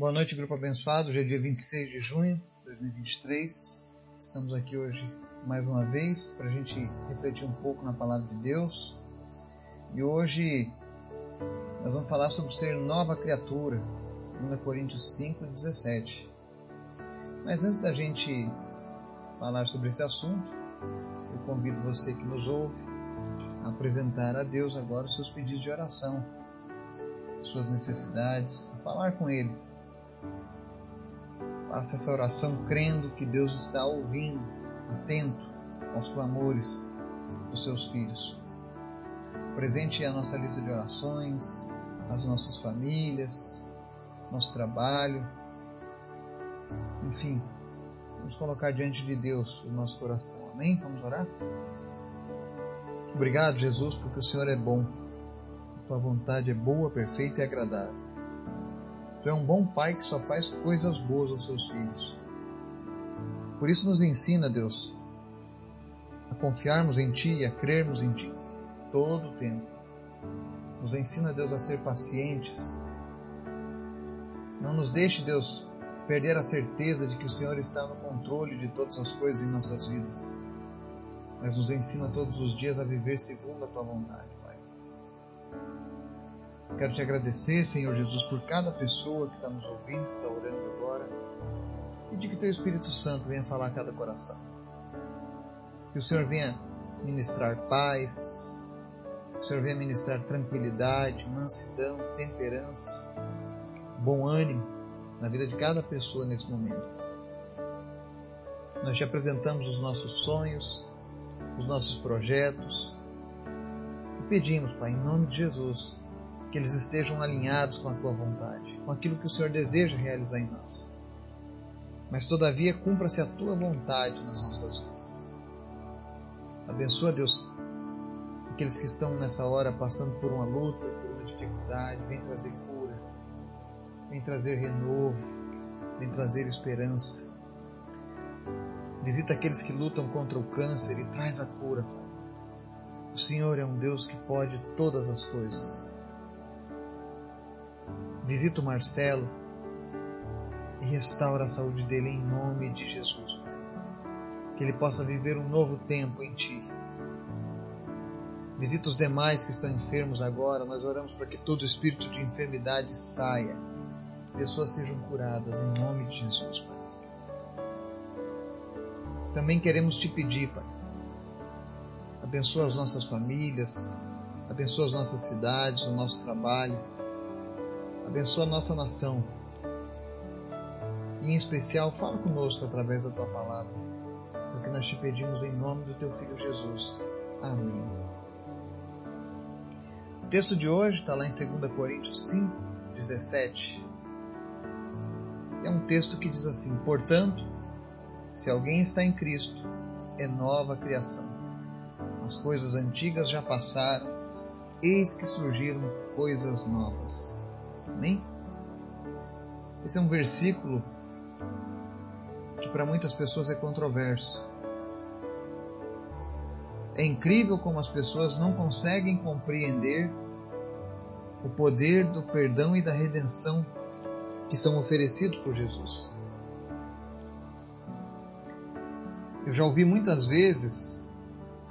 Boa noite, grupo abençoado. Hoje é dia 26 de junho de 2023. Estamos aqui hoje mais uma vez para a gente refletir um pouco na palavra de Deus. E hoje nós vamos falar sobre ser nova criatura, 2 Coríntios 5, 17. Mas antes da gente falar sobre esse assunto, eu convido você que nos ouve a apresentar a Deus agora os seus pedidos de oração, suas necessidades, a falar com Ele. Faça essa oração crendo que Deus está ouvindo, atento aos clamores dos seus filhos. Presente a nossa lista de orações, as nossas famílias, nosso trabalho, enfim, vamos colocar diante de Deus o nosso coração. Amém? Vamos orar? Obrigado, Jesus, porque o Senhor é bom. A tua vontade é boa, perfeita e agradável. Tu é um bom pai que só faz coisas boas aos seus filhos. Por isso nos ensina, Deus, a confiarmos em Ti e a crermos em Ti todo o tempo. Nos ensina, Deus, a ser pacientes. Não nos deixe, Deus, perder a certeza de que o Senhor está no controle de todas as coisas em nossas vidas mas nos ensina todos os dias a viver segundo a tua vontade, Pai. Quero te agradecer, Senhor Jesus, por cada pessoa que está nos ouvindo, que está orando agora, de que teu Espírito Santo venha falar a cada coração. Que o Senhor venha ministrar paz, que o Senhor venha ministrar tranquilidade, mansidão, temperança, bom ânimo na vida de cada pessoa nesse momento. Nós te apresentamos os nossos sonhos, os nossos projetos. E pedimos, Pai, em nome de Jesus, que eles estejam alinhados com a tua vontade, com aquilo que o Senhor deseja realizar em nós. Mas todavia cumpra-se a tua vontade nas nossas vidas. Abençoa, Deus, aqueles que estão nessa hora passando por uma luta, por uma dificuldade, vem trazer cura, vem trazer renovo, vem trazer esperança. Visita aqueles que lutam contra o câncer e traz a cura. O Senhor é um Deus que pode todas as coisas. Visita o Marcelo e restaura a saúde dele em nome de Jesus. Que ele possa viver um novo tempo em Ti. Visita os demais que estão enfermos agora. Nós oramos para que todo espírito de enfermidade saia. Pessoas sejam curadas em nome de Jesus, Pai também queremos te pedir, Pai. Abençoa as nossas famílias, abençoa as nossas cidades, o nosso trabalho, abençoa a nossa nação. E em especial, fala conosco através da tua palavra. É o que nós te pedimos em nome do teu filho Jesus. Amém. O texto de hoje está lá em 2 Coríntios 5, 17. É um texto que diz assim: Portanto, se alguém está em Cristo, é nova criação. As coisas antigas já passaram, eis que surgiram coisas novas. Amém? Esse é um versículo que para muitas pessoas é controverso. É incrível como as pessoas não conseguem compreender o poder do perdão e da redenção que são oferecidos por Jesus. Eu já ouvi muitas vezes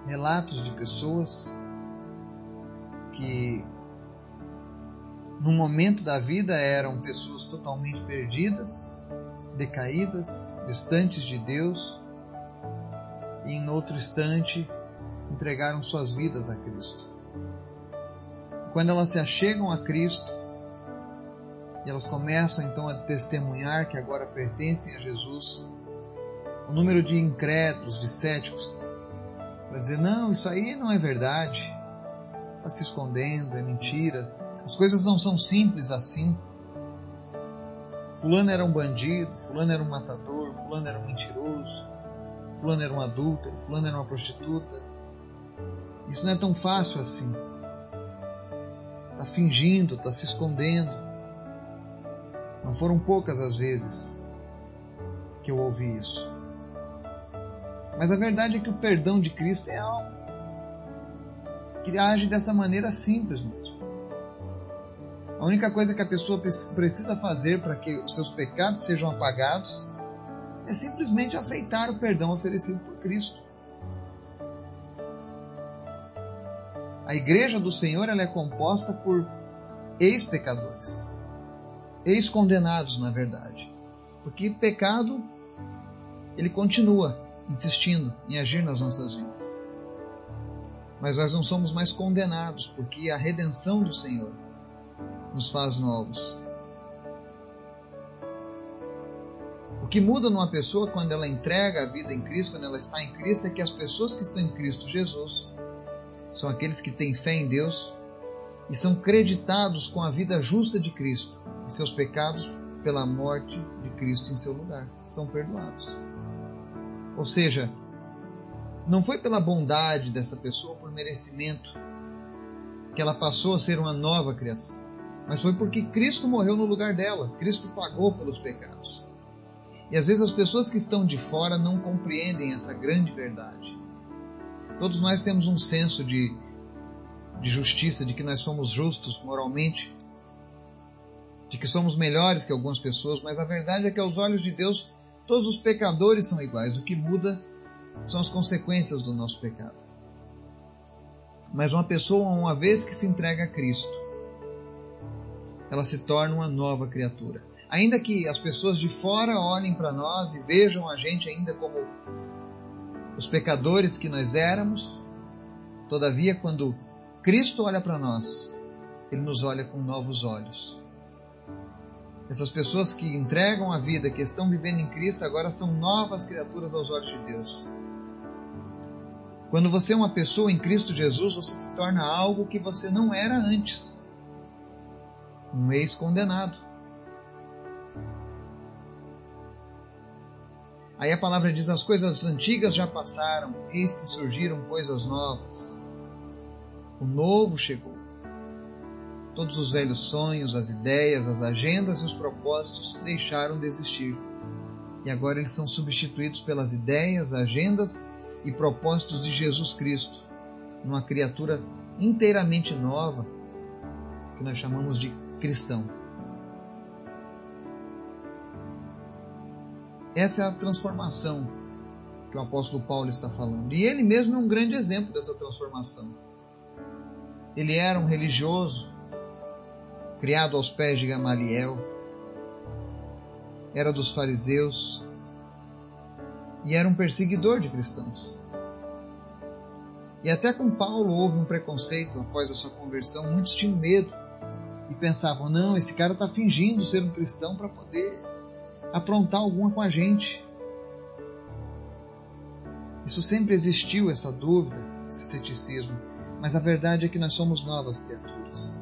relatos de pessoas que no momento da vida eram pessoas totalmente perdidas, decaídas, distantes de Deus, e em outro instante entregaram suas vidas a Cristo. Quando elas se achegam a Cristo, e elas começam então a testemunhar que agora pertencem a Jesus, o número de incrédulos, de céticos, para dizer: não, isso aí não é verdade, está se escondendo, é mentira, as coisas não são simples assim. Fulano era um bandido, Fulano era um matador, Fulano era um mentiroso, Fulano era um adúltero, Fulano era uma prostituta. Isso não é tão fácil assim. Está fingindo, está se escondendo. Não foram poucas as vezes que eu ouvi isso. Mas a verdade é que o perdão de Cristo é algo que age dessa maneira simples mesmo. única coisa que a pessoa precisa fazer para que os seus pecados sejam apagados é simplesmente aceitar o perdão oferecido por Cristo. A igreja do Senhor ela é composta por ex-pecadores, ex-condenados, na verdade. Porque pecado ele continua insistindo em agir nas nossas vidas. Mas nós não somos mais condenados, porque a redenção do Senhor nos faz novos. O que muda numa pessoa quando ela entrega a vida em Cristo, quando ela está em Cristo, é que as pessoas que estão em Cristo Jesus são aqueles que têm fé em Deus e são creditados com a vida justa de Cristo e seus pecados pela morte de Cristo em seu lugar. São perdoados. Ou seja, não foi pela bondade dessa pessoa, por merecimento, que ela passou a ser uma nova criação, mas foi porque Cristo morreu no lugar dela, Cristo pagou pelos pecados. E às vezes as pessoas que estão de fora não compreendem essa grande verdade. Todos nós temos um senso de, de justiça, de que nós somos justos moralmente, de que somos melhores que algumas pessoas, mas a verdade é que aos olhos de Deus todos os pecadores são iguais. O que muda são as consequências do nosso pecado. Mas uma pessoa, uma vez que se entrega a Cristo, ela se torna uma nova criatura. Ainda que as pessoas de fora olhem para nós e vejam a gente ainda como os pecadores que nós éramos, todavia, quando Cristo olha para nós, Ele nos olha com novos olhos. Essas pessoas que entregam a vida, que estão vivendo em Cristo, agora são novas criaturas aos olhos de Deus. Quando você é uma pessoa em Cristo Jesus, você se torna algo que você não era antes. Um ex-condenado. Aí a palavra diz: as coisas antigas já passaram, eis que surgiram coisas novas. O novo chegou. Todos os velhos sonhos, as ideias, as agendas e os propósitos deixaram de existir. E agora eles são substituídos pelas ideias, agendas e propósitos de Jesus Cristo, numa criatura inteiramente nova, que nós chamamos de cristão. Essa é a transformação que o apóstolo Paulo está falando. E ele mesmo é um grande exemplo dessa transformação. Ele era um religioso, criado aos pés de Gamaliel, era dos fariseus e era um perseguidor de cristãos. E até com Paulo houve um preconceito após a sua conversão, muitos tinham medo e pensavam: não, esse cara está fingindo ser um cristão para poder aprontar alguma com a gente. Isso sempre existiu, essa dúvida, esse ceticismo, mas a verdade é que nós somos novas criaturas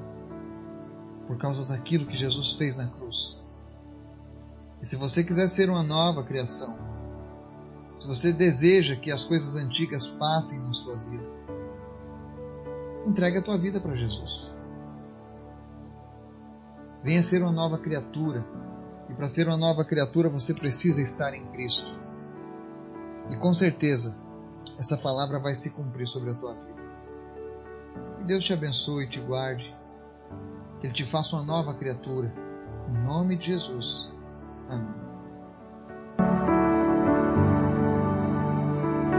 por causa daquilo que Jesus fez na cruz. E se você quiser ser uma nova criação, se você deseja que as coisas antigas passem na sua vida, entregue a tua vida para Jesus. Venha ser uma nova criatura e para ser uma nova criatura você precisa estar em Cristo. E com certeza, essa palavra vai se cumprir sobre a tua vida. Que Deus te abençoe e te guarde. Que Ele te faça uma nova criatura. Em nome de Jesus. Amém.